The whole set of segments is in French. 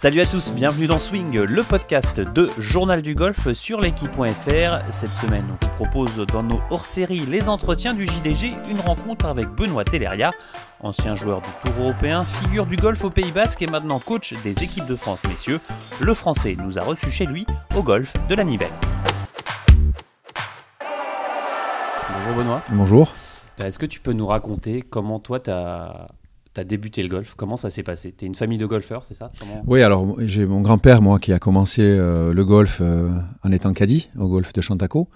Salut à tous, bienvenue dans Swing, le podcast de Journal du Golf sur l'équipe.fr. Cette semaine, on vous propose dans nos hors-séries Les Entretiens du JDG, une rencontre avec Benoît Telleria, ancien joueur du Tour européen, figure du golf au Pays Basque et maintenant coach des équipes de France messieurs. Le Français nous a reçus chez lui au golf de la Nivelle. Bonjour Benoît. Bonjour. Est-ce que tu peux nous raconter comment toi tu as tu as débuté le golf. Comment ça s'est passé? Tu es une famille de golfeurs, c'est ça? Oui, alors j'ai mon grand-père, moi, qui a commencé euh, le golf euh, en étant caddie au golf de Chantaco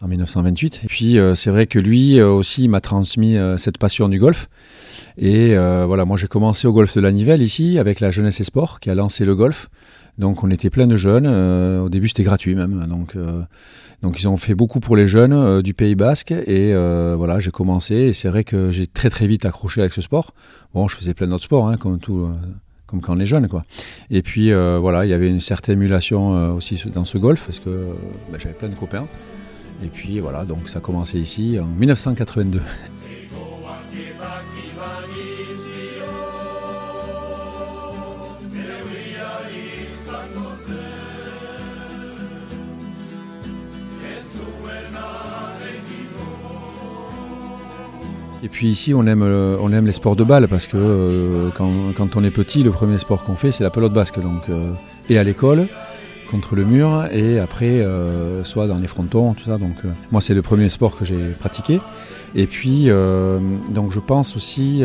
en 1928. Et puis euh, c'est vrai que lui aussi m'a transmis cette passion du golf. Et voilà, moi j'ai commencé au golf de la Nivelle ici avec la Jeunesse et qui a lancé le golf. Donc on était plein de jeunes. au début c'était gratuit même. Donc donc ils ont fait beaucoup pour les jeunes euh, du Pays Basque et euh, voilà, j'ai commencé et c'est vrai que j'ai très très vite accroché avec ce sport. Bon, je faisais plein d'autres sports, hein, comme tout, euh, comme quand on est jeune quoi. Et puis voilà, il y avait une certaine émulation aussi dans ce golf parce que bah, j'avais plein de copains. Et puis voilà, donc ça a commencé ici en 1982. Et puis ici, on aime, euh, on aime les sports de balle parce que euh, quand, on est petit, le premier sport qu'on fait, c'est la pelote basque. Donc, euh, et à l'école, contre le mur, et après, soit dans les frontons, tout ça. Donc, moi, c'est le premier sport que j'ai pratiqué. Et puis, donc, je pense aussi,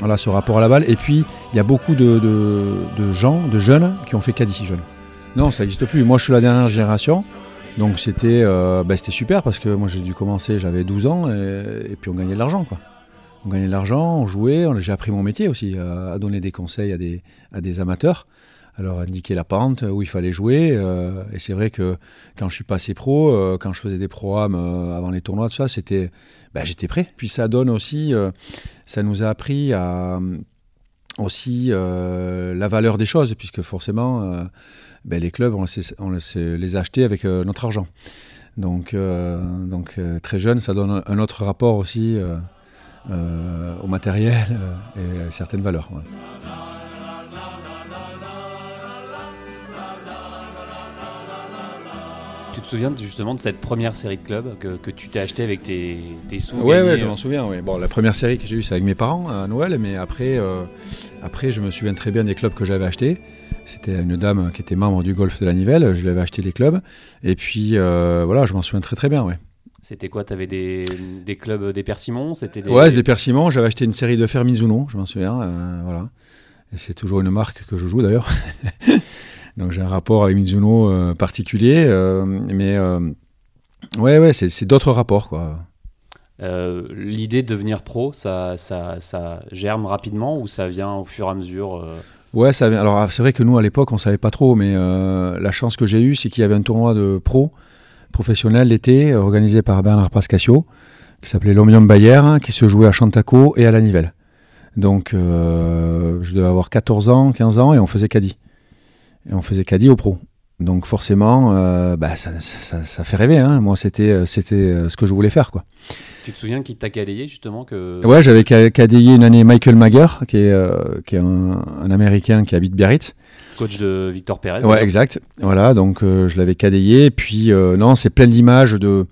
voilà, ce rapport à la balle. Et puis, il y a beaucoup de, gens, de jeunes, qui ont fait caddie jeune. Non, ça n'existe plus. Moi, je suis la dernière génération. Donc c'était euh, bah, c'était super parce que moi j'ai dû commencer, j'avais 12 ans et, puis on gagnait de l'argent quoi. On gagnait de l'argent, on jouait, j'ai appris mon métier aussi, à, donner des conseils à des, à des amateurs. Alors indiquer la pente où il fallait jouer. Euh, et c'est vrai que quand je suis passé pro, euh, quand je faisais des programmes avant les tournois, tout ça, c'était, bah, j'étais prêt. Puis ça donne aussi, ça nous a appris à aussi la valeur des choses, puisque forcément ben, les clubs, on, les acheter avec euh, notre argent. Donc, euh, donc euh, très jeune, ça donne un autre rapport aussi au matériel et à certaines valeurs. Tu te souviens justement de cette première série de clubs que, tu t'es acheté avec tes, sous Oui, ouais, je m'en souviens. Bon, la première série que j'ai eue, c'est avec mes parents à Noël, mais après, après, je me souviens très bien des clubs que j'avais achetés. C'était une dame qui était membre du golf de la Nivelle. Je lui avais acheté les clubs. Et puis, euh, voilà, je m'en souviens très très bien, ouais. C'était quoi Tu avais des, des, clubs des Persimons? C'était des... Ouais, des Persimons. J'avais acheté une série de Fermizuno, je m'en souviens. Euh, voilà. Et c'est toujours une marque que je joue d'ailleurs. Donc j'ai un rapport avec Mizuno euh, particulier. mais ouais, ouais, c'est d'autres rapports, quoi. L'idée de devenir pro, ça, ça, ça, germe rapidement ou ça vient au fur et à mesure Ouais, ça, alors c'est vrai que nous à l'époque on savait pas trop, mais euh, la chance que j'ai eue, c'est qu'il y avait un tournoi de pro professionnel l'été organisé par Bernard Pascasio, qui s'appelait l'Omnium Bayer, hein, qui se jouait à Chantaco et à la Nivelle. Donc euh, je devais avoir 14 ans, 15 ans et on faisait caddie. Et on faisait caddie au pro. Donc forcément, euh, bah, ça, ça, fait rêver. Hein. Moi, c'était, c'était ce que je voulais faire. quoi. Tu te souviens qui t'a cadayé justement que... Ouais, j'avais cadayé une année Michael Mager, qui est, euh, qui est un, Américain qui habite Biarritz. Coach de Victor Perez. Ouais, exact. Voilà, donc euh, je l'avais cadayé. Puis euh, non, c'est plein d'images, de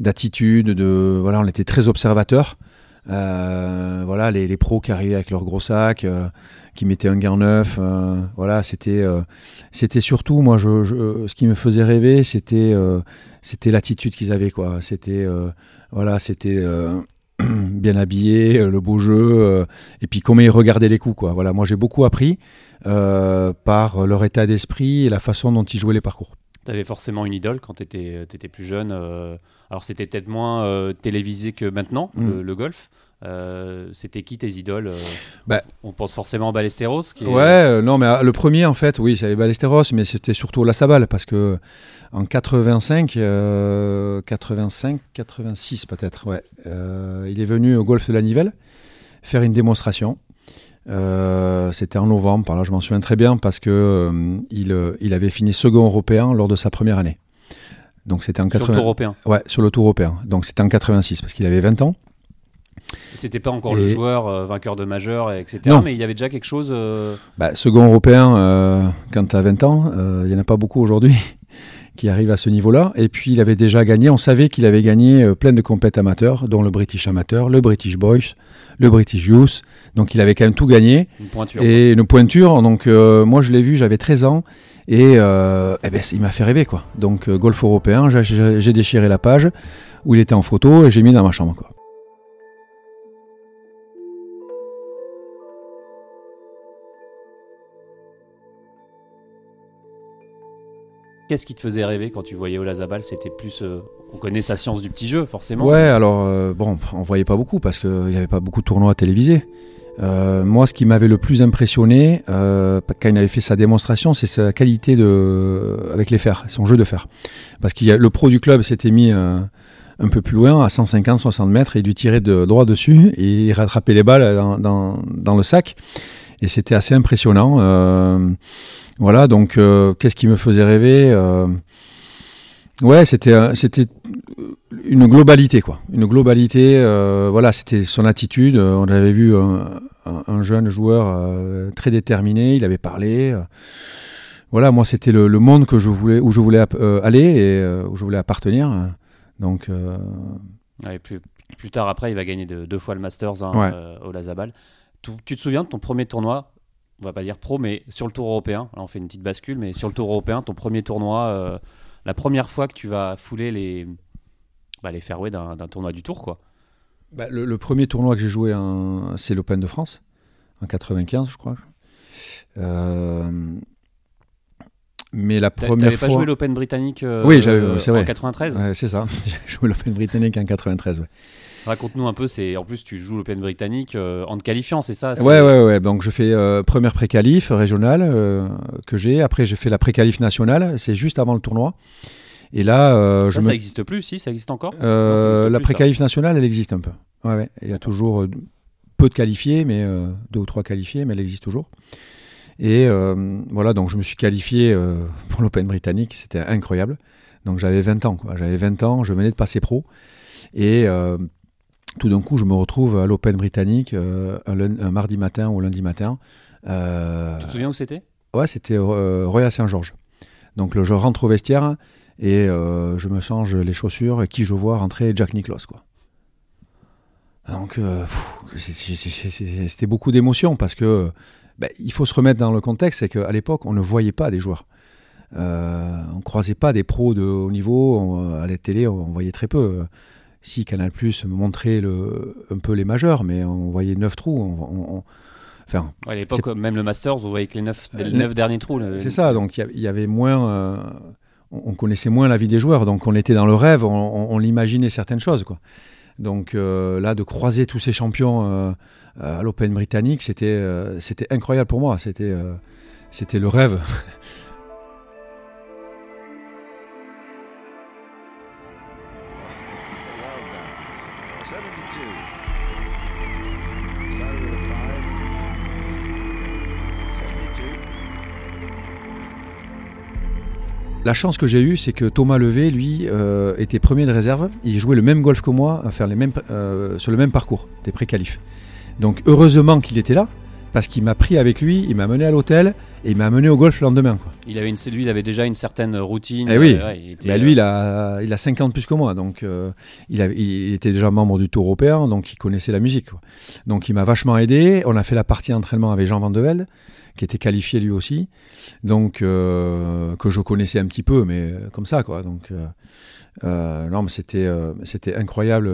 d'attitude, de voilà, on était très observateurs. voilà, les, les, pros qui arrivaient avec leur gros sac, qui mettaient un gant neuf. voilà, c'était c'était surtout moi, je, ce qui me faisait rêver, c'était c'était l'attitude qu'ils avaient quoi. C'était voilà, c'était euh, bien habillé, euh, le beau jeu, euh, et puis comment ils regardaient les coups. Quoi. Voilà, moi j'ai beaucoup appris par leur état d'esprit et la façon dont ils jouaient les parcours. Tu avais forcément une idole quand tu étais, plus jeune. alors c'était peut-être moins télévisé que maintenant, le, mm. golf. C'était qui tes idoles bah, On pense forcément à Ballesteros. Qui Ouais, non, mais le premier en fait, oui, c'était Ballesteros, mais c'était surtout La Sabal parce que en 85, 85, 86 peut-être, ouais. Euh, il est venu au golf de la Nivelle faire une démonstration. Euh, c'était en novembre, par là je m'en souviens très bien parce que euh, il, avait fini second européen lors de sa première année. Donc c'était en sur le tour européen. Ouais, sur le tour européen. Donc c'était en 86 parce qu'il avait 20 ans. C'était pas encore le joueur vainqueur de majeur, etc. Mais il y avait déjà quelque chose. Bah, second européen, quand tu as 20 ans, il n'y en a pas beaucoup aujourd'hui qui arrive à ce niveau-là. Et puis il avait déjà gagné, on savait qu'il avait gagné euh, plein de compètes amateurs, dont le British Amateur, le British Boys, le British Youth. Donc il avait quand même tout gagné. Une pointure. Et une pointure. Donc euh, moi je l'ai vu, j'avais 13 ans. Et, euh, eh ben, il m'a fait rêver quoi. Donc golf européen, j'ai déchiré la page où il était en photo et j'ai mis dans ma chambre quoi. Qu'est-ce qui te faisait rêver quand tu voyais Olazabal? C'était plus. Euh, on connaît sa science du petit jeu, forcément. Ouais, alors, euh, bon, on voyait pas beaucoup parce qu'il n'y avait pas beaucoup de tournois télévisés. Euh, moi, ce qui m'avait le plus impressionné quand il avait fait sa démonstration, c'est sa qualité de, avec les fers, son jeu de fer. Parce que le pro du club s'était mis un peu plus loin, à 150-60 mètres, et il lui tirait de droit dessus et il rattrapait les balles dans le sac. Et c'était assez impressionnant. Voilà, donc euh, qu'est-ce qui me faisait rêver euh, Ouais, c'était c'était une globalité quoi, une globalité. Euh, voilà, c'était son attitude. On avait vu un, jeune joueur très déterminé. Il avait parlé. voilà, moi c'était le, monde que je voulais, où je voulais aller et où je voulais appartenir. Donc. plus, tard après, il va gagner deux fois le Masters hein, au Lazabal. Tu te souviens de ton premier tournoi on va pas dire pro, mais sur le tour européen, là on fait une petite bascule, mais sur le tour européen, ton premier tournoi, euh, la première fois que tu vas fouler les, bah, les fairways d'un tournoi du tour, quoi. Bah, le, premier tournoi que j'ai joué, c'est l'Open de France, en 95, je crois. Euh, mais la première fois. pas joué l'Open britannique euh, oui, c'est vrai. en 93 C'est ça, j'ai joué l'Open britannique en 93, ouais. Raconte-nous un peu, c'est en plus tu joues l'Open britannique euh, en te qualifiant, c'est ça Ouais, ouais, ouais. Donc je fais euh, première pré-qualif régionale euh, que j'ai. Après j'ai fait la pré-qualif nationale. C'est juste avant le tournoi. Et là, ça, ça existe plus, si Ça existe encore? La pré-qualif nationale, elle existe un peu. Ouais, ouais. Il y a toujours peu de qualifiés, mais deux ou trois qualifiés, mais elle existe toujours. Et voilà, donc je me suis qualifié pour l'Open britannique. C'était incroyable. Donc j'avais 20 ans, quoi. J'avais 20 ans, je venais de passer pro. Et tout d'un coup, je me retrouve à l'Open britannique euh, un, mardi matin ou lundi matin. Euh, tu te souviens où c'était? Ouais, c'était euh, Royal Saint-Georges. Donc je rentre au vestiaire et je me change les chaussures et qui je vois rentrer Jack Nicklaus quoi. Donc c'était beaucoup d'émotions parce que ben, il faut se remettre dans le contexte, c'est qu'à l'époque on ne voyait pas des joueurs. Euh, on croisait pas des pros de haut niveau à la télé, on voyait très peu si Canal Plus montrait le, un peu les majeurs, mais on voyait neuf trous. enfin, à l'époque, même le Masters, on voyait que les neuf, neuf derniers trous. C'est ça, donc il y, avait moins. Euh, on connaissait moins la vie des joueurs, donc on était dans le rêve, on, l'imaginait certaines choses. Quoi. Donc euh, là, de croiser tous ces champions euh, à l'Open britannique, c'était incroyable pour moi. C'était le rêve. La chance que j'ai eue, c'est que Thomas Levé, lui, euh, était premier de réserve. Il jouait le même golf que moi, faire les mêmes, euh, sur le même parcours des pré-qualifs. Donc heureusement qu'il était là, parce qu'il m'a pris avec lui, il m'a mené à l'hôtel et il m'a mené au golf le lendemain. Il avait une, lui, il avait déjà une certaine routine. Eh oui, bah, lui, il a, il a 50 plus que moi, donc euh, il, il, était déjà membre du Tour européen, donc il connaissait la musique. Donc il m'a vachement aidé. On a fait la partie d'entraînement avec Jean Van de Velde qui était qualifié lui aussi, donc euh, que je connaissais un petit peu, mais euh, comme ça quoi. Donc euh, non, mais c'était c'était incroyable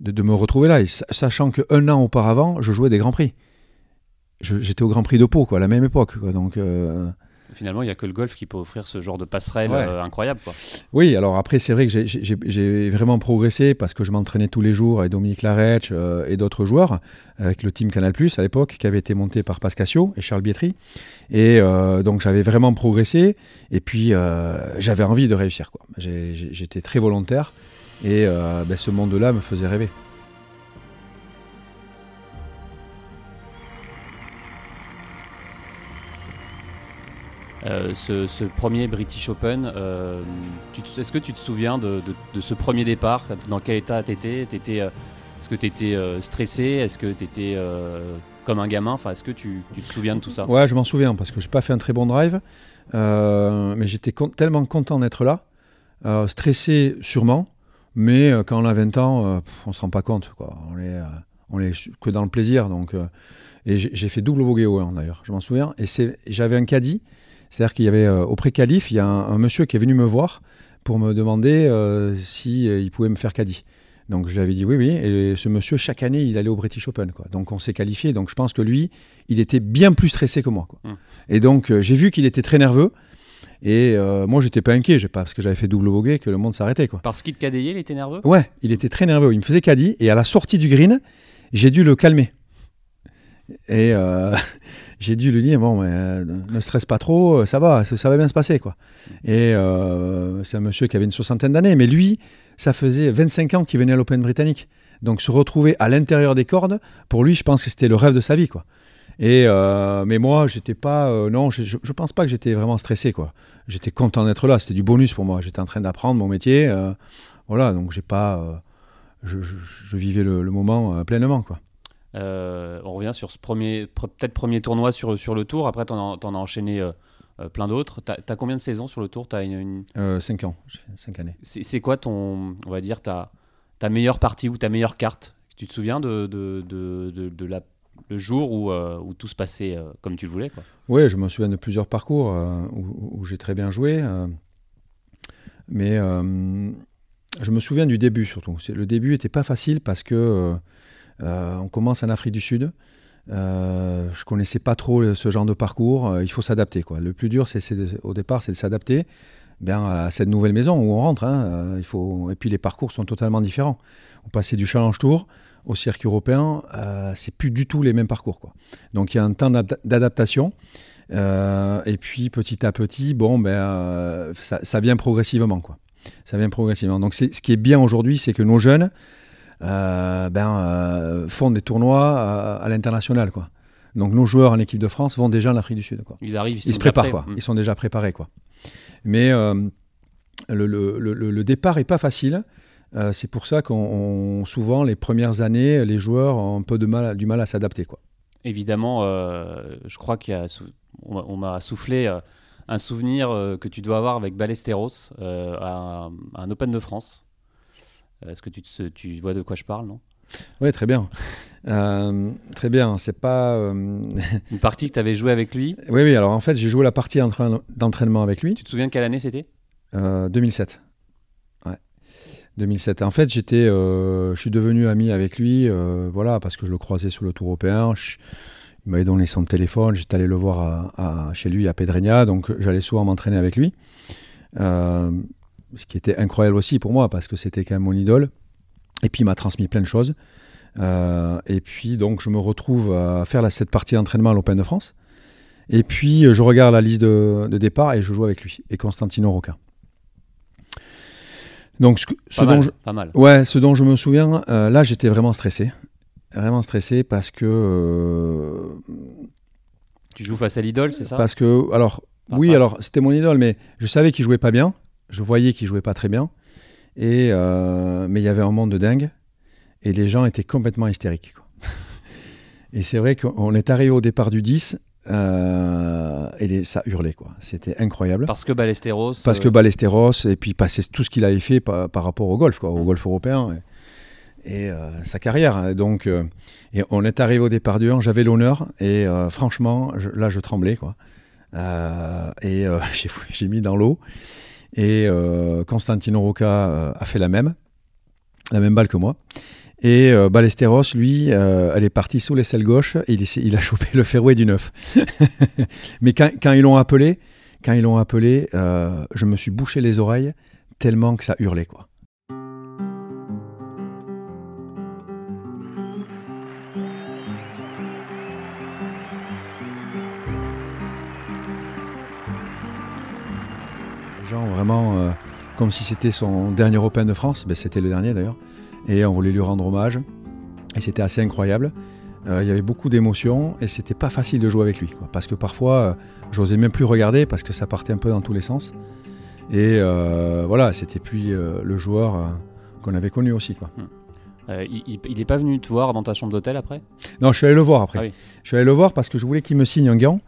de, me retrouver là, sachant qu'un an auparavant, je jouais des grands prix. J'étais au Grand Prix de Pau, quoi, à la même époque. Quoi, donc, Finalement, il n'y a que le golf qui peut offrir ce genre de passerelle incroyable. Quoi. Oui, alors après, c'est vrai que j'ai vraiment progressé parce que je m'entraînais tous les jours avec Dominique Larech et d'autres joueurs, avec le team Canal Plus à l'époque, qui avait été monté par Pascasio et Charles Bietri. Et donc, j'avais vraiment progressé. Et puis, j'avais envie de réussir. J'étais très volontaire. Et ben, ce monde-là me faisait rêver. Euh, ce, premier British Open, euh, est-ce que tu te souviens de, ce premier départ? Dans quel état tu étais, euh, Est-ce que tu étais stressé? Est-ce que tu étais comme un gamin? Enfin, est-ce que tu, te souviens de tout ça? Ouais, je m'en souviens parce que j'ai pas fait un très bon drive, mais j'étais tellement content d'être là, stressé sûrement, mais quand on a 20 ans, on se rend pas compte. On est, que dans le plaisir. Donc, et j'ai fait double bogey 1 d'ailleurs, je m'en souviens. Et j'avais un caddie, c'est-à-dire qu'il y avait au pré-qualif, il y a un, monsieur qui est venu me voir pour me demander s'il si il pouvait me faire caddie. Donc je lui avais dit oui, oui. Et ce monsieur, chaque année, il allait au British Open. Quoi. Donc on s'est qualifié. Donc je pense que lui, il était bien plus stressé que moi. Quoi. Hum. Et donc euh, j'ai vu qu'il était très nerveux. Et euh, moi, j'étais pas inquiet, pas parce que j'avais fait double bogey que le monde s'arrêtait. Quoi. Parce qu'il te cadayait, il était nerveux? Ouais, il était très nerveux. Il me faisait caddie. Et à la sortie du green, j'ai dû le calmer. Et euh, j'ai dû lui dire bon, ne stresse pas trop, ça va, ça va bien se passer. quoi. Et c'est un monsieur qui avait une soixantaine d'années. Mais lui, ça faisait 25 ans qu'il venait à l'Open britannique. Donc se retrouver à l'intérieur des cordes, pour lui, je pense que c'était le rêve de sa vie, quoi. Et euh, mais moi, j'étais pas, euh, non, je, je, pense pas que j'étais vraiment stressé, quoi. J'étais content d'être là. C'était du bonus pour moi. J'étais en train d'apprendre mon métier, euh, voilà. Donc j'ai pas, je, vivais le, moment pleinement, quoi. On revient sur ce premier, peut-être premier tournoi sur, sur le tour. Après, tu en, as enchaîné euh, plein d'autres. Tu as, combien de saisons sur le tour? As une, 5 euh, ans, 5 années. C'est quoi ton, on va dire, ta, ta meilleure partie ou ta meilleure carte? Tu te souviens de, de, de, de, la, le jour où, euh, où, tout se passait comme tu le voulais quoi? Oui, je me souviens de plusieurs parcours où, où j'ai très bien joué. mais je me souviens du début surtout. Le début n'était pas facile parce que on commence en Afrique du Sud. Euh, je connaissais pas trop ce genre de parcours. Euh, il faut s'adapter. Quoi. Le plus dur, c'est, au départ, c'est de s'adapter bien, à cette nouvelle maison où on rentre. Hein. Euh, il faut... Et puis les parcours sont totalement différents. On passait du Challenge Tour au circuit européen, euh, c'est plus du tout les mêmes parcours. Quoi. Donc il y a un temps d'adaptation. et puis petit à petit, bon, ben, ça, vient progressivement. Quoi. Ça vient progressivement. Donc ce qui est bien aujourd'hui, c'est que nos jeunes, euh, ben, euh, font des tournois à, l'international. Quoi. Donc nos joueurs en équipe de France vont déjà en Afrique du Sud. Quoi. Ils arrivent, ils, se préparent, quoi. ils sont déjà préparés. Quoi. Mais euh, le, le, le, départ est pas facile. c'est pour ça qu'on souvent les premières années, les joueurs ont un peu de mal, du mal à s'adapter. Quoi. Évidemment, je crois qu'on m'a soufflé un souvenir que tu dois avoir avec Ballesteros à, un Open de France. Euh, est-ce que tu, tu vois de quoi je parle, non? Oui, très bien. Euh, très bien. C'est pas. Euh, Une partie que tu avais joué avec lui? Oui, oui. Alors en fait, j'ai joué la partie d'entraînement avec lui. Tu te souviens de quelle année c'était? 2007. Ouais. 2007. En fait, j'étais, je suis devenu ami avec lui, voilà, parce que je le croisais sur le Tour européen. il m'avait donné son téléphone. J'étais allé le voir à, chez lui à Pedreña, donc j'allais souvent m'entraîner avec lui ce qui était incroyable aussi pour moi parce que c'était quand même mon idole. Et puis il m'a transmis plein de choses. Euh, et puis donc je me retrouve à faire cette partie d'entraînement à l'Open de France. Et puis je regarde la liste de, départ et je joue avec lui et Constantino Rocca. Donc ce, dont je, Ouais, ce dont je me souviens, euh, là j'étais vraiment stressé. Vraiment stressé parce que. Euh, tu joues face à l'idole, c'est ça? Parce que. Alors, oui, alors c'était mon idole, mais je savais qu'il jouait pas bien je voyais qu'il jouait pas très bien. Et, euh, mais il y avait un monde de dingue. Et les gens étaient complètement hystériques. et c'est vrai qu'on est arrivé au départ du 10. Euh, et ça hurlait quoi. C'était incroyable. Parce que Ballesteros. Parce que euh, Ballesteros et puis passer tout ce qu'il avait fait par, rapport au golf, quoi, au golf européen et, sa carrière. Donc, et on est arrivé au départ du 1, j'avais l'honneur et franchement, là je tremblais quoi. et j'ai mis dans l'eau. Et euh, Constantino Rocca euh, a fait la même, la même balle que moi. Et euh, Ballesteros, lui, elle est partie sous l'aisselle gauche et il, a chopé le fairway du 9. Mais quand, quand ils l'ont appelé, quand ils l'ont appelé, je me suis bouché les oreilles tellement que ça hurlait quoi. Vraiment euh, comme si c'était son dernier Open de France. Ben, c'était le dernier d'ailleurs. Et on voulait lui rendre hommage. Et c'était assez incroyable. Euh, il y avait beaucoup d'émotions et c'était pas facile de jouer avec lui. Parce que parfois, euh, j'osais même plus regarder parce que ça partait un peu dans tous les sens. Et voilà, c'était puis le joueur qu'on avait connu aussi. Quoi. il n'est pas venu te voir dans ta chambre d'hôtel après? Non, je suis allé le voir après. Ah oui. Je suis allé le voir parce que je voulais qu'il me signe un gant.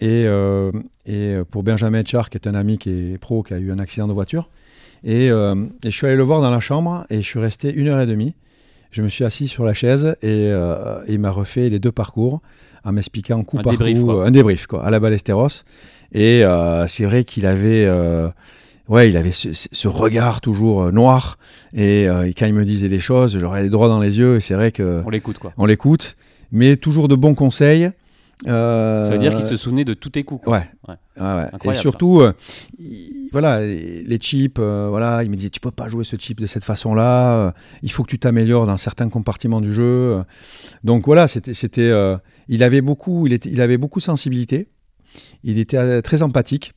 Et, euh, et pour Benjamin Char, qui est un ami qui est pro, qui a eu un accident de voiture. Et, euh, et je suis allé le voir dans la chambre et je suis resté une heure et demie. Je me suis assis sur la chaise et, euh, il m'a refait les deux parcours en m'expliquant coup Un par débrief, coup, quoi. un débrief quoi, à la Ballesteros. Et c'est vrai qu'il avait, ouais, il avait ce, ce regard toujours noir. Et, et quand il me disait des choses, j'aurais les droits dans les yeux. Et c'est vrai que On l'écoute quoi. on l'écoute, mais toujours de bons conseils. Euh, Ça veut dire qu'il se souvenait de tous tes coups. quoi. Ouais. Ouais. Ouais, ouais. Et surtout, euh, il- voilà, les chips, euh, voilà, il me disait tu peux pas jouer ce chip de cette façon-là. il faut que tu t'améliores dans certains compartiments du jeu. Donc voilà, c'était, c'était, il avait beaucoup, il était, il avait beaucoup de sensibilité. Il était très empathique.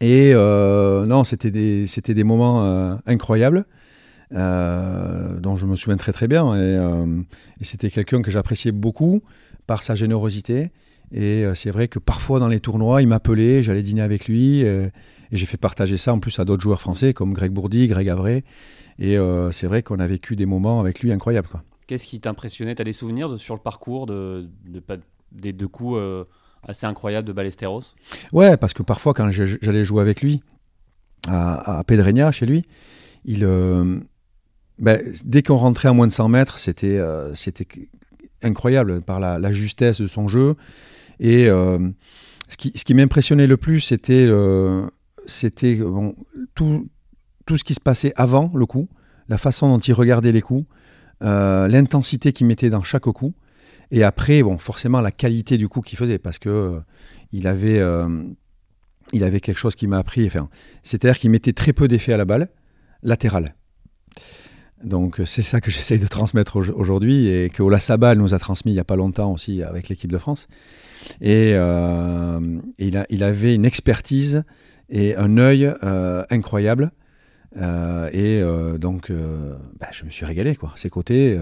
Et non, c'était des, c'était des moments incroyables. dont je me souviens très très bien et, et c'était quelqu'un que j'appréciais beaucoup par sa générosité et euh, c'est vrai que parfois dans les tournois, il m'appelait, j'allais dîner avec lui. euh, et j'ai fait partager ça en plus à d'autres joueurs français comme Greg Bourdi, Greg Avray. Et euh, c'est vrai qu'on a vécu des moments avec lui incroyables. Qu'est-ce qui t'impressionnait? T'as des souvenirs sur le parcours de, des deux coups assez incroyables de Ballesteros? Ouais, parce que parfois quand j'allais jouer avec lui à, à Pedreña, chez lui, il, euh, ben, dès qu'on rentrait à moins de 100 mètres, c'était euh, c'était incroyable par la, justesse de son jeu. Et euh, ce qui, m'impressionnait le plus, c'était euh, tout, ce qui se passait avant le coup, la façon dont il regardait les coups, euh, l'intensité qu'il mettait dans chaque coup. Et après, forcément, la qualité du coup qu'il faisait, parce que il avait, il avait quelque chose qui m'a appris. Enfin, c'est-à-dire qu'il mettait très peu d'effet à la balle latérale. Donc euh, c'est ça que j'essaye de transmettre au- aujourd'hui et que Ola Sabal nous a transmis il n'y a pas longtemps aussi avec l'équipe de France. Et euh, il, a, il avait une expertise et un œil euh, incroyable. Euh, et donc bah, je me suis régalé quoi, ses côtés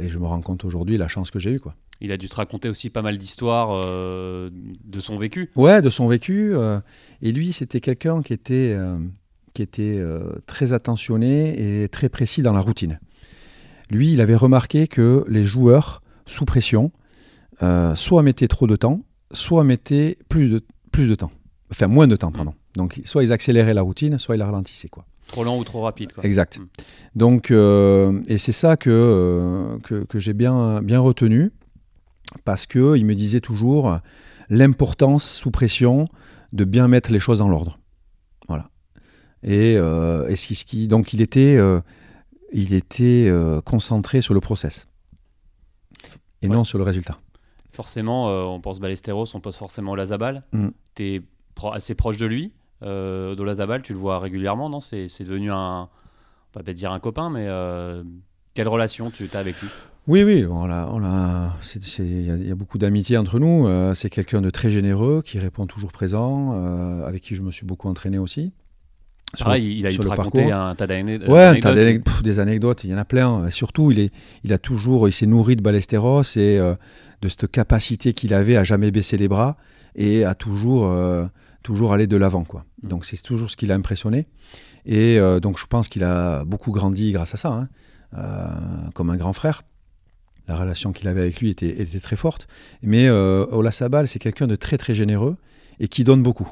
et je me rends compte aujourd'hui la chance que j'ai eue quoi. Il a dû te raconter aussi pas mal d'histoires de son vécu. Ouais, de son vécu. et lui, c'était quelqu'un qui était, qui était euh, très attentionné et très précis dans la routine. Lui, il avait remarqué que les joueurs, sous pression, euh, soit mettaient trop de temps, soit mettaient plus de, plus de temps. Enfin, moins de temps, pardon. Donc, soit ils accéléraient la routine, soit ils la ralentissaient. Quoi. Trop lent ou trop rapide. Quoi. Exact. Mm. Donc, euh, et c'est ça que, euh, que, que j'ai bien, bien retenu, parce qu'il me disait toujours l'importance sous pression de bien mettre les choses dans l'ordre. Voilà. Et, euh, et ce qui- ce qui- donc, il était, euh, il était euh, concentré sur le process et Ouais. non sur le résultat. Forcément, on pense Ballesteros, on pense forcément Lazabal. Mm. Tu es assez proche de lui. Euh, Dolazabal, tu le vois régulièrement, non? C'est devenu un, on va pas dire un copain, mais quelle relation tu as avec lui? Oui, oui, on a, il y, a- il y a beaucoup d'amitié entre nous. Euh, c'est quelqu'un de très généreux, qui répond toujours présent, euh, avec qui je me suis beaucoup entraîné aussi. Pareil, le- il a le raconter parcours. un tas d'ane- Ouais, un tas d'anecdotes. d'anec- pff, des anecdotes, il y en a plein. Surtout, il, est, il a toujours, il s'est nourri de Ballesteros et euh, de cette capacité qu'il avait à jamais baisser les bras et à toujours, euh, toujours aller de l'avant, quoi. Mm. Donc c'est toujours ce qui l'a impressionné. Et euh, donc je pense qu'il a beaucoup grandi grâce à ça, hein. Euh, comme un grand frère. La relation qu'il avait avec lui était, était très forte. Mais euh, Ola Sabal, c'est quelqu'un de très très généreux et qui donne beaucoup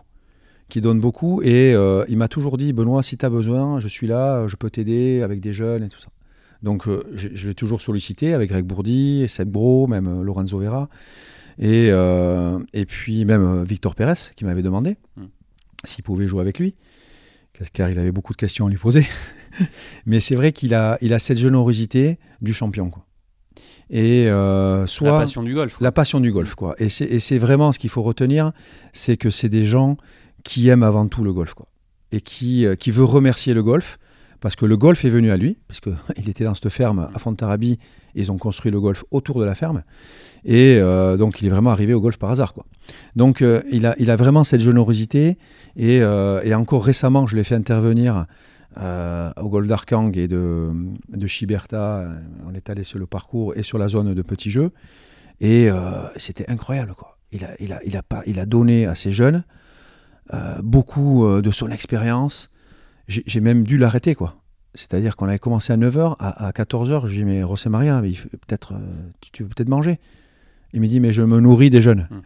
qui donne beaucoup. Et euh, il m'a toujours dit, Benoît, si tu as besoin, je suis là, je peux t'aider avec des jeunes et tout ça. Donc euh, je, je l'ai toujours sollicité avec Greg Bourdi, Seb Bro, même euh, Lorenzo Vera. Et, euh, et puis même Victor Pérez qui m'avait demandé Mm. s'il pouvait jouer avec lui, car il avait beaucoup de questions à lui poser. Mais c'est vrai qu'il a, il a cette générosité du champion. Quoi. Et euh, soit La passion du golf. quoi. la passion du golf, quoi. Et c'est vraiment ce qu'il faut retenir, c'est que c'est des gens qui aiment avant tout le golf, quoi. Et qui, euh, qui veut remercier le golf, parce que le golf est venu à lui, parce qu'il était dans cette ferme à Fontarabie, ils ont construit le golf autour de la ferme, et euh, donc il est vraiment arrivé au golf par hasard, quoi. Donc euh, il, a, il a vraiment cette générosité, et, et encore récemment, je l'ai fait intervenir au golf d'Arkang et de, de Chiberta, on est allé sur le parcours et sur la zone de petits jeux, et c'était incroyable, quoi. Il a, il, a, il, a pas, il a donné à ces jeunes beaucoup euh, de son expérience. J'ai même dû l'arrêter, quoi. C'est-à-dire qu'on avait commencé à 9h, à, 14h, je lui dis mais Rosé Maria, peut-être, tu, veux peut-être manger? Il me dit mais je me nourris des jeunes. Hmm.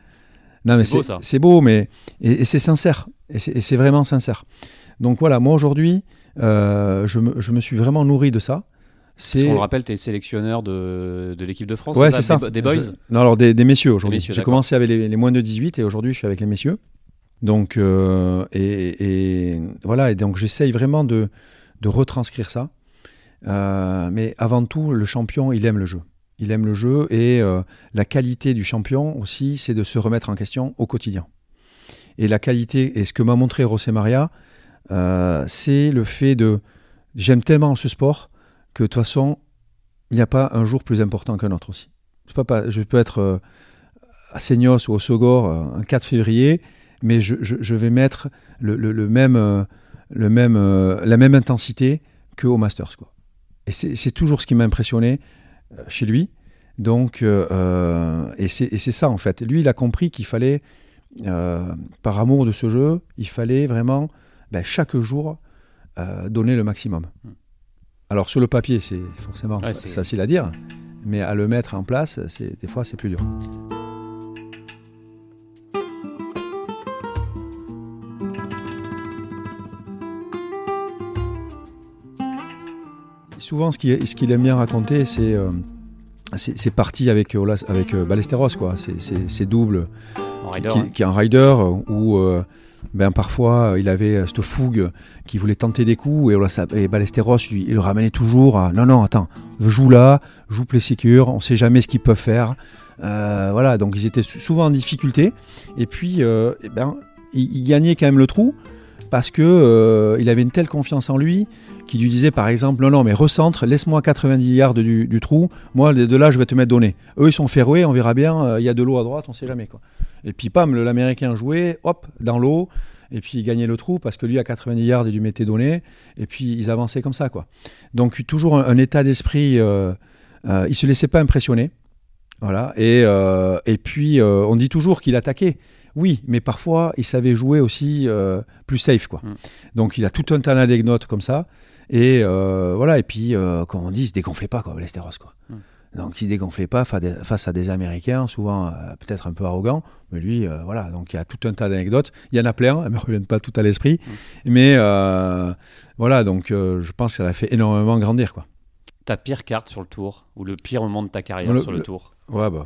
Non, mais C'est beau, ça. C'est beau, mais et, et c'est sincère. Et c'est vraiment sincère. Donc voilà, moi aujourd'hui, euh, je, me, je me suis vraiment nourri de ça. C'est qu'on le rappelle, tu es sélectionneur de, de l'équipe de France, Ouais, c'est ça. Des, des boys? Je- Non, alors des, des messieurs aujourd'hui. J'ai commencé avec les, les moins de 18 et aujourd'hui je suis avec les messieurs. Donc, euh, et, voilà, et donc j'essaye vraiment de, retranscrire ça. Euh, mais avant tout, le champion, il aime le jeu. Il aime le jeu et euh, la qualité du champion aussi, c'est de se remettre en question au quotidien. Et la qualité, et ce que m'a montré José Maria, c'est le fait de. J'aime tellement ce sport que de toute façon, il n'y a pas un jour plus important qu'un autre aussi. Je peux être à Seignos ou au Sogor un 4 février, mais je, je- je vais mettre le, le- le même, euh, le même, euh, la même intensité qu'au Masters. Quoi. Et c'est toujours ce qui m'a impressionné euh, chez lui. Donc, euh, euh, et c'est ça en fait. Lui, il a compris qu'il fallait, euh, par amour de ce jeu, il fallait vraiment ben, chaque jour euh, donner le maximum. Mm. Alors sur le papier, c'est forcément Ouais, facile à dire, mais à le mettre en place, des fois c'est plus dur. Souvent, ce qu'il ce aime bien raconter, c'est euh, c'est parti avec, Olas- avec euh, Ballesteros, quoi. C'est- double en rider. qui, hein. qui est un rider où euh, ben parfois euh, il avait euh, cette fougue qui voulait tenter des coups et, Ballesteros lui, il le ramenait toujours à non non attends joue là joue play secure on sait jamais ce qu'ils peuvent faire Euh, voilà donc ils étaient sou- souvent en difficulté et puis euh, eh ben il, il gagnait quand même le trou parce que euh, il avait une telle confiance en lui qui lui disait par exemple non non mais recentre laisse-moi 90 yards du, trou moi de là je vais te mettre donné eux ils sont ferroués on verra bien euh, il y a de l'eau à droite on sait jamais quoi et puis pam, l'américain jouait, hop, dans l'eau, et puis il gagnait le trou parce que lui à 90 yards, il lui mettait donné, et puis ils avançaient comme ça, quoi. Donc toujours un, état d'esprit, euh, euh, il se laissait pas impressionner, voilà. Et, et puis on dit toujours qu'il attaquait. Oui, mais parfois il savait jouer aussi euh, plus safe, quoi. Mm. Donc il a tout un tas d'anecdotes comme ça, et euh, voilà. Et puis euh, comme on dit, il se dégonflait pas, quoi, Westeros, quoi. Mm. Donc il se dégonflait pas face à des Américains, souvent peut-être un peu arrogants, mais lui, voilà. Donc il y a tout un tas d'anecdotes. Il y en a plein, elles me reviennent pas toutes à l'esprit, mais euh, voilà. Donc je pense que ça l'a fait énormément grandir, quoi. Ta pire carte sur le tour, ou le pire moment de ta carrière Le- sur le, le- tour? Ouais, bah,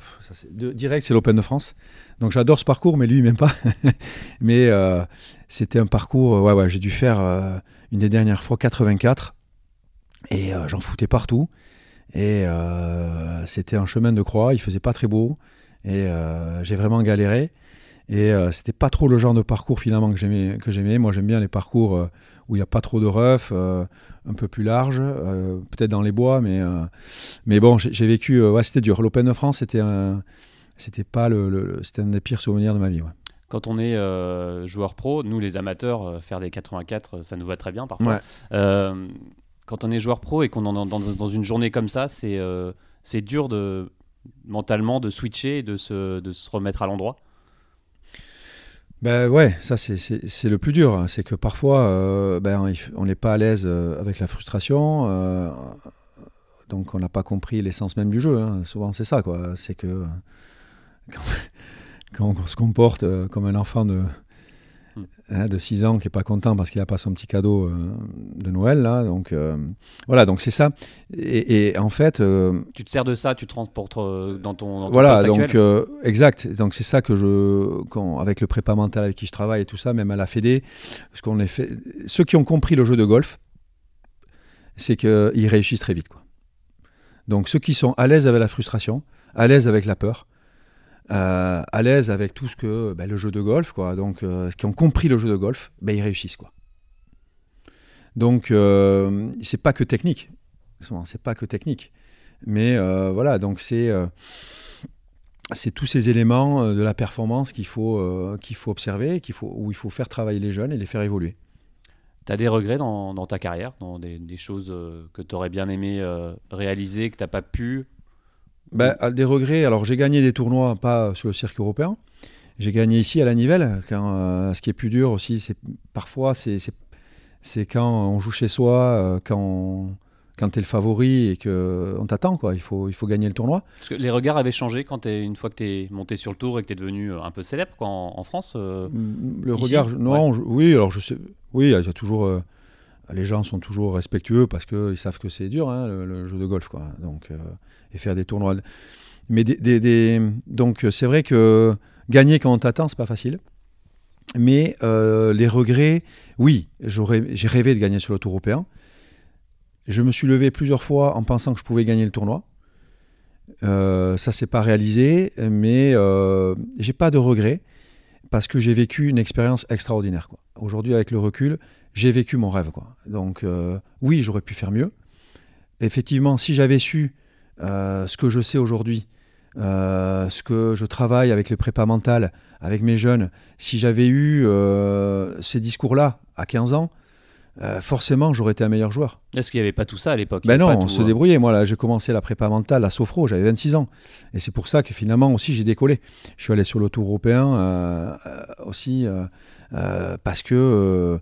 direct, c'est l'Open de France. Donc j'adore ce parcours, mais lui, m'aime pas. mais euh, c'était un parcours, euh, ouais, ouais, j'ai dû faire euh, une des dernières fois 84. Et j'en foutais partout. Et c'était un chemin de croix, il faisait pas très beau. Et j'ai vraiment galéré. Et euh, c'était pas trop le genre de parcours finalement que j'aimais. Que j'aimais. Moi, j'aime bien les parcours euh, où il n'y a pas trop de rough, euh, un peu plus large, euh, peut-être dans les bois, mais euh, mais bon, j'ai j'ai vécu. ouais, c'était dur. L'Open de France, c'était un, c'était pas le, le- c'était un des pires souvenirs de ma vie. ouais. Quand on est joueur pro, nous les amateurs, faire des 84, euh, ça nous va très bien parfois. Ouais. Quand on est joueur pro et qu'on est dans, dans- une journée comme ça, c'est c'est dur de mentalement de switcher et de se, de se remettre à l'endroit. Ben ouais, ça c'est- le plus dur. hein. C'est que parfois, euh, ben, on n'est pas à l'aise euh, avec la frustration. euh, donc on n'a pas compris l'essence même du jeu. hein. Souvent c'est ça, quoi. C'est que quand, quand on se comporte comme un enfant de. Hein, de 6 ans qui n'est pas content parce qu'il n'a pas son petit cadeau euh, de Noël, là. Donc euh, voilà, donc c'est ça. Et, et en fait, euh, Tu te sers de ça, tu te transportes dans ton, dans ton voilà, poste donc exact. Donc c'est ça que je, quand, avec le prépa mental avec qui je travaille et tout ça, même à la Fédé, parce qu'on est fait, ceux qui ont compris le jeu de golf, c'est qu'ils réussissent très vite, quoi. Donc ceux qui sont à l'aise avec la frustration, à l'aise avec la peur, euh, à l'aise avec tout ce que ben, le jeu de golf, quoi. Donc euh, qui ont compris le jeu de golf, ben, ils réussissent, quoi. Donc euh, c'est pas que technique, c'est pas que technique, mais voilà, donc c'est tous ces éléments de la performance qu'il faut, faut observer, qu'il faut, où il faut faire travailler les jeunes et les faire évoluer. Tu as des regrets dans, ta carrière, dans des, des choses que tu aurais bien aimé réaliser, que tu n'as pas pu Ben, des regrets, alors j'ai gagné des tournois, pas sur le circuit européen. J'ai gagné ici à la Nivelle. Quand, euh, ce qui est plus dur aussi, c'est parfois c'est quand on joue chez soi, euh, quand quand tu es le favori et qu'on t'attend, quoi. Il faut, il faut gagner le tournoi. Parce que les regards avaient changé quand es, une fois que tu es monté sur le tour et que tu es devenu un peu célèbre quoi, en, France mm, Le regard, non, oui, alors je sais, oui, il y a toujours les gens sont toujours respectueux parce qu'ils savent que c'est dur, hein, le, jeu de golf, quoi. Euh, et faire des tournois. Mais donc, c'est vrai que gagner quand on t'attend, c'est pas facile. Mais euh, les regrets, oui, j'ai rêvé de gagner sur le Tour européen. Je me suis levé plusieurs fois en pensant que je pouvais gagner le tournoi. Euh, ça s'est pas réalisé, mais euh, j'ai pas de regrets parce que j'ai vécu une expérience extraordinaire. Aujourd'hui, avec le recul, j'ai vécu mon rêve. Quoi. Donc euh, oui, j'aurais pu faire mieux. Effectivement, si j'avais su euh, ce que je sais aujourd'hui, euh, ce que je travaille avec les prépas mentales, avec mes jeunes, si j'avais eu ces discours-là à 15 ans, forcément j'aurais été un meilleur joueur. Est-ce qu'il n'y avait pas tout ça à l'époque? Ben non, on se débrouillait. Moi, là, j'ai commencé la prépa mentale à Sofro, j'avais 26 ans. Et c'est pour ça que finalement aussi j'ai décollé. Je suis allé sur le tour européen aussi parce que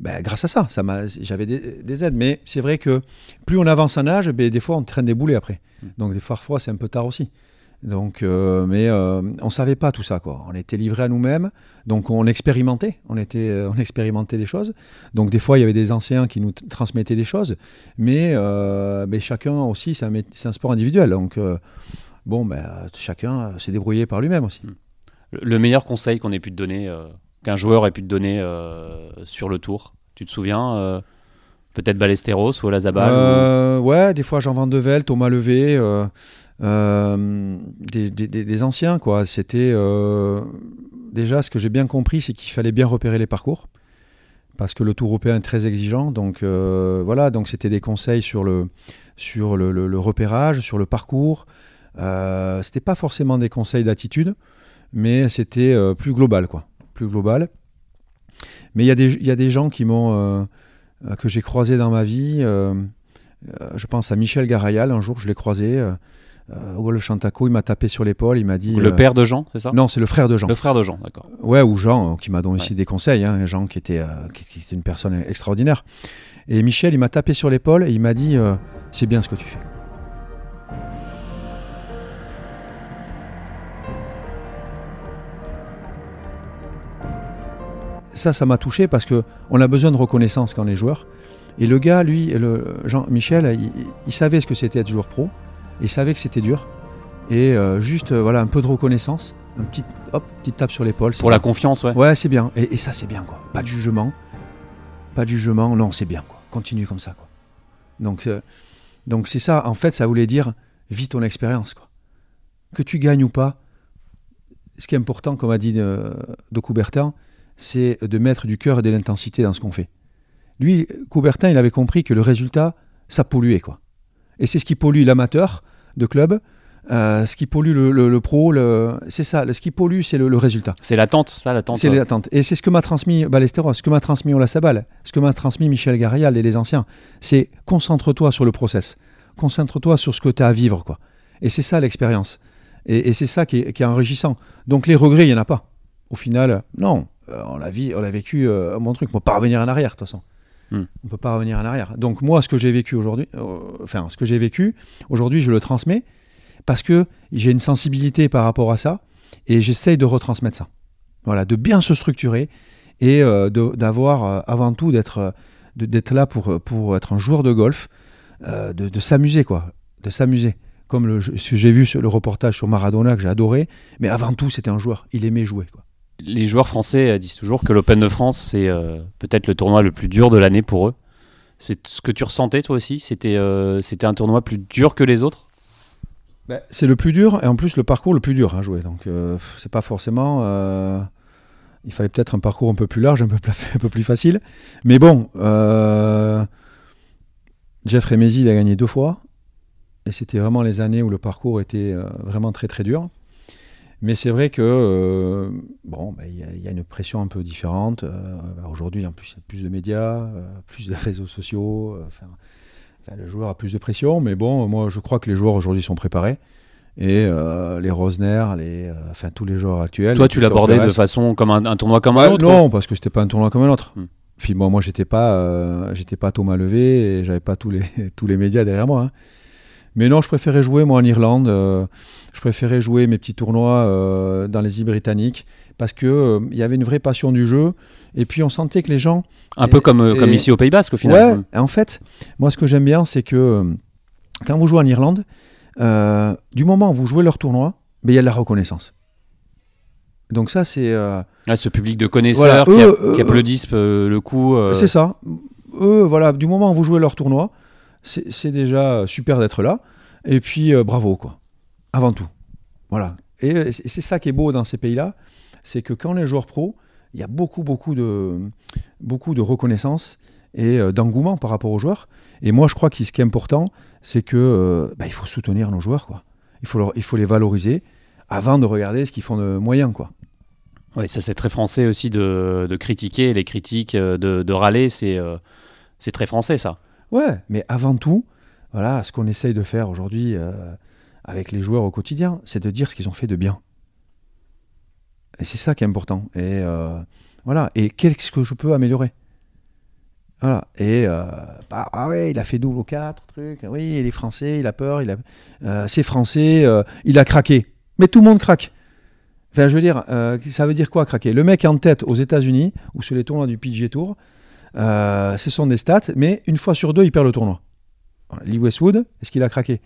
ben, grâce à ça, ça j'avais des, aides. Mais c'est vrai que plus on avance en âge, ben, des fois on traîne des boulets après. Hmm. Donc des fois, c'est un peu tard aussi. Donc, euh, mais euh, on savait pas tout ça, quoi. On était livré à nous-mêmes, donc on expérimentait, on était, euh, on expérimentait des choses. Donc des fois, il y avait des anciens qui nous transmettaient des choses, mais, ben, chacun aussi, c'est un, un, sport individuel. Donc bon, ben, chacun s'est débrouillé par lui-même aussi. Hmm. Le meilleur conseil qu'on ait pu te donner qu'un joueur ait pu te donner euh, sur le tour Tu te souviens euh, Peut-être Ballesteros ou Olazabal euh, Ouais, des fois Jean Van de Thomas Levé, des, des, anciens quoi. C'était déjà ce que j'ai bien compris, c'est qu'il fallait bien repérer les parcours parce que le Tour européen est très exigeant. Donc voilà, donc c'était des conseils sur le sur le, repérage, sur le parcours. Euh, c'était pas forcément des conseils d'attitude, mais c'était plus global quoi plus global. Mais il y, y, a des gens qui m'ont, euh, euh, que j'ai croisé dans ma vie. Euh, je pense à Michel Garayal, un jour je l'ai croisé. Au Golf Chantaco, il m'a tapé sur l'épaule, il m'a dit. Le père de Jean, c'est ça? Non, c'est le frère de Jean. Le frère de Jean, d'accord. Ouais, ou Jean, qui m'a donné aussi des conseils. Hein, Jean qui était, qui, était une personne extraordinaire. Et Michel, il m'a tapé sur l'épaule et il m'a dit C'est bien ce que tu fais. ça, ça m'a touché parce que on a besoin de reconnaissance quand on est joueur. Et le gars, lui, le Jean-Michel, il, savait ce que c'était être joueur pro. Il savait que c'était dur. Et euh, juste, euh, voilà, un peu de reconnaissance, un petit, hop, petite tape sur l'épaule. Pour la confiance, ouais. Ouais, c'est bien. Et, ça, c'est bien, quoi. Pas de jugement. Pas de jugement. Non, c'est bien, quoi. Continue comme ça, quoi. Donc, euh, donc c'est ça. En fait, ça voulait dire vis ton expérience, quoi. Que tu gagnes ou pas. Ce qui est important, comme a dit de Coubertin, c'est de mettre du cœur et de l'intensité dans ce qu'on fait. Lui, Coubertin, il avait compris que le résultat, ça polluait. quoi. Et c'est ce qui pollue l'amateur de club, euh, ce qui pollue le, pro, c'est ça. Ce qui pollue, c'est le, résultat. C'est l'attente, ça, l'attente. C'est l'attente. Et c'est ce que m'a transmis Ballesteros, ce que m'a transmis Ola Sabal, ce que m'a transmis Michel Garial et les anciens. C'est concentre-toi sur le process. Concentre-toi sur ce que tu as à vivre. quoi. Et c'est ça l'expérience. Et, c'est ça qui est, qui est enrichissant. Donc les regrets, il n'y en a pas. Au final, non. Euh, on l'a vécu euh, mon truc. On peut pas revenir en arrière de toute façon. Hmm. On peut pas revenir en arrière. Donc moi, ce que j'ai vécu aujourd'hui, euh, enfin ce que j'ai vécu aujourd'hui, je le transmets parce que j'ai une sensibilité par rapport à ça et j'essaye de retransmettre ça. Voilà, de bien se structurer et d'avoir avant tout d'être d'être là pour, pour être un joueur de golf, de, s'amuser quoi, de s'amuser. Comme j'ai vu le reportage sur Maradona que j'ai adoré, mais avant tout c'était un joueur, il aimait jouer quoi les joueurs français euh, disent toujours que l'Open de France, c'est euh, peut-être le tournoi le plus dur de l'année pour eux. C'est ce que tu ressentais toi aussi? C'était euh, un tournoi plus dur que les autres? Ben, C'est le plus dur et en plus le parcours le plus dur à jouer. Donc c'est pas forcément. il fallait peut-être un parcours un peu plus large, un peu, un peu plus facile. Mais bon, Jeff Remesi a gagné deux fois. Et c'était vraiment les années où le parcours était vraiment très très dur. Mais c'est vrai que euh, bon, bah, il y, a une pression un peu différente. Euh, bah, aujourd'hui, en plus, il y a plus de médias, euh, plus de réseaux sociaux. le joueur a plus de pression, mais bon, moi, je crois que les joueurs aujourd'hui sont préparés. Et les Rosner, les, enfin tous les joueurs actuels. Toi, tu l'abordais de façon comme un, tournoi comme un autre Non, parce que c'était pas un tournoi comme un autre. Hmm. Puis bon, moi, j'étais pas, j'étais pas Thomas Levé et j'avais pas tous les, tous les médias derrière moi. hein. Mais non, je préférais jouer moi en Irlande. euh, je préférais jouer mes petits tournois euh, dans les îles britanniques parce que euh, il y avait une vraie passion du jeu. Et puis on sentait que les gens. Un Et- peu comme, comme ici au Pays Basque au final. Ouais. En fait, moi, ce que j'aime bien, c'est que quand vous jouez en Irlande, du moment où vous jouez leur tournoi, ben, il y a de la reconnaissance. Donc ça, c'est Ah, ce public de connaisseurs Voilà, qui, a- qui applaudissent le coup. C'est ça. Eux, voilà, du moment où vous jouez leur tournoi, c'est déjà super d'être là. Et puis, euh, bravo, quoi. Avant tout. Voilà. Et, c'est ça qui est beau dans ces pays-là, c'est que quand les joueurs pros, il y a beaucoup, beaucoup de, beaucoup de reconnaissance et euh, d'engouement par rapport aux joueurs. Et moi, je crois que ce qui est important, c'est que euh, bah, il faut soutenir nos joueurs, quoi. Il faut, il faut les valoriser avant de regarder ce qu'ils font de moyen, quoi. Ouais, ça c'est très français aussi de, de critiquer les critiques, de, de râler, c'est c'est très français ça. Ouais, mais avant tout, voilà, ce qu'on essaye de faire aujourd'hui euh, avec les joueurs au quotidien, c'est de dire ce qu'ils ont fait de bien. Et c'est ça qui est important. Et euh, voilà. Et qu'est-ce que je peux améliorer? Voilà. Et euh, bah, ah ouais, il a fait double au 4, truc. Oui, il est français, il a peur, il a, c'est français, il a craqué. Mais tout le monde craque. Enfin, je veux dire, ça veut dire quoi craquer? Le mec en tête aux États-Unis ou sur les tournois du PGA Tour. Euh, ce sont des stats, mais une fois sur deux, il perd le tournoi. Lee Westwood, est-ce qu'il a craqué?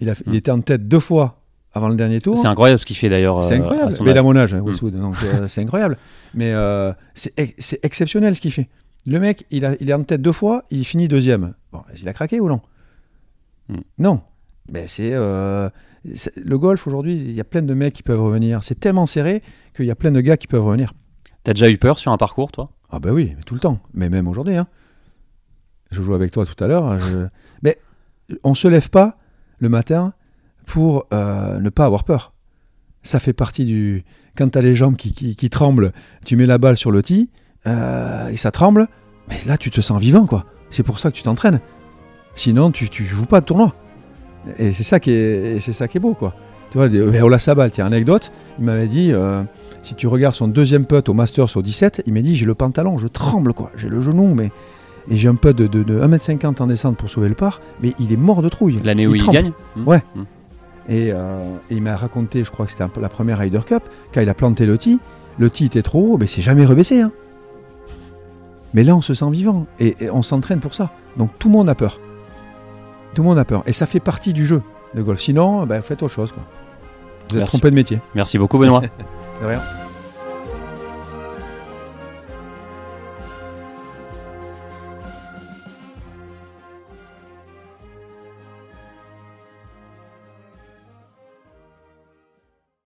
Il, a, il était en tête deux fois avant le dernier tour. C'est incroyable ce qu'il fait d'ailleurs. C'est euh, incroyable. à Mais il a mon âge, hein, Westwood, donc euh, c'est incroyable. Mais euh, c'est ex- c'est exceptionnel ce qu'il fait. Le mec, il, a, il est en tête deux fois, il finit deuxième. Bon, est-ce qu'il a craqué ou non? Hmm. Non. Mais c'est euh, c'est- le golf aujourd'hui, il y a plein de mecs qui peuvent revenir. C'est tellement serré qu'il y a plein de gars qui peuvent revenir. T'as déjà eu peur sur un parcours toi? Ah bah oui, mais tout le temps. Mais même aujourd'hui. hein. Je joue avec toi tout à l'heure. je- Mais on se lève pas le matin pour euh, ne pas avoir peur. Ça fait partie du... Quand tu as les jambes qui, qui- qui tremblent, tu mets la balle sur le tee euh, et ça tremble. Mais là, tu te sens vivant, quoi. C'est pour ça que tu t'entraînes. Sinon, tu, tu joues pas de tournoi. Et c'est ça qui est, c'est ça qui est beau, quoi. Tu vois, des- Ola Sabal, tiens, anecdote, il m'avait dit, euh, si tu regardes son deuxième putt au Masters au 17, il m'a dit, j'ai le pantalon, je tremble, quoi. J'ai le genou, mais... Et j'ai un putt de, de, de 1m50 en descente pour sauver le par, mais il est mort de trouille. L'année où il, gagne Hmm. Ouais. Et, euh, et il m'a raconté, je crois que c'était la première Ryder Cup, quand il a planté le tee, le tee était trop haut, mais c'est jamais rebaissé. hein. Mais là, on se sent vivant et, et on s'entraîne pour ça. Donc tout le monde a peur. Tout le monde a peur. Et ça fait partie du jeu de golf. Sinon, ben, faites autre chose. Quoi. Vous êtes Merci. trompé de métier. Merci beaucoup Benoît. De rien.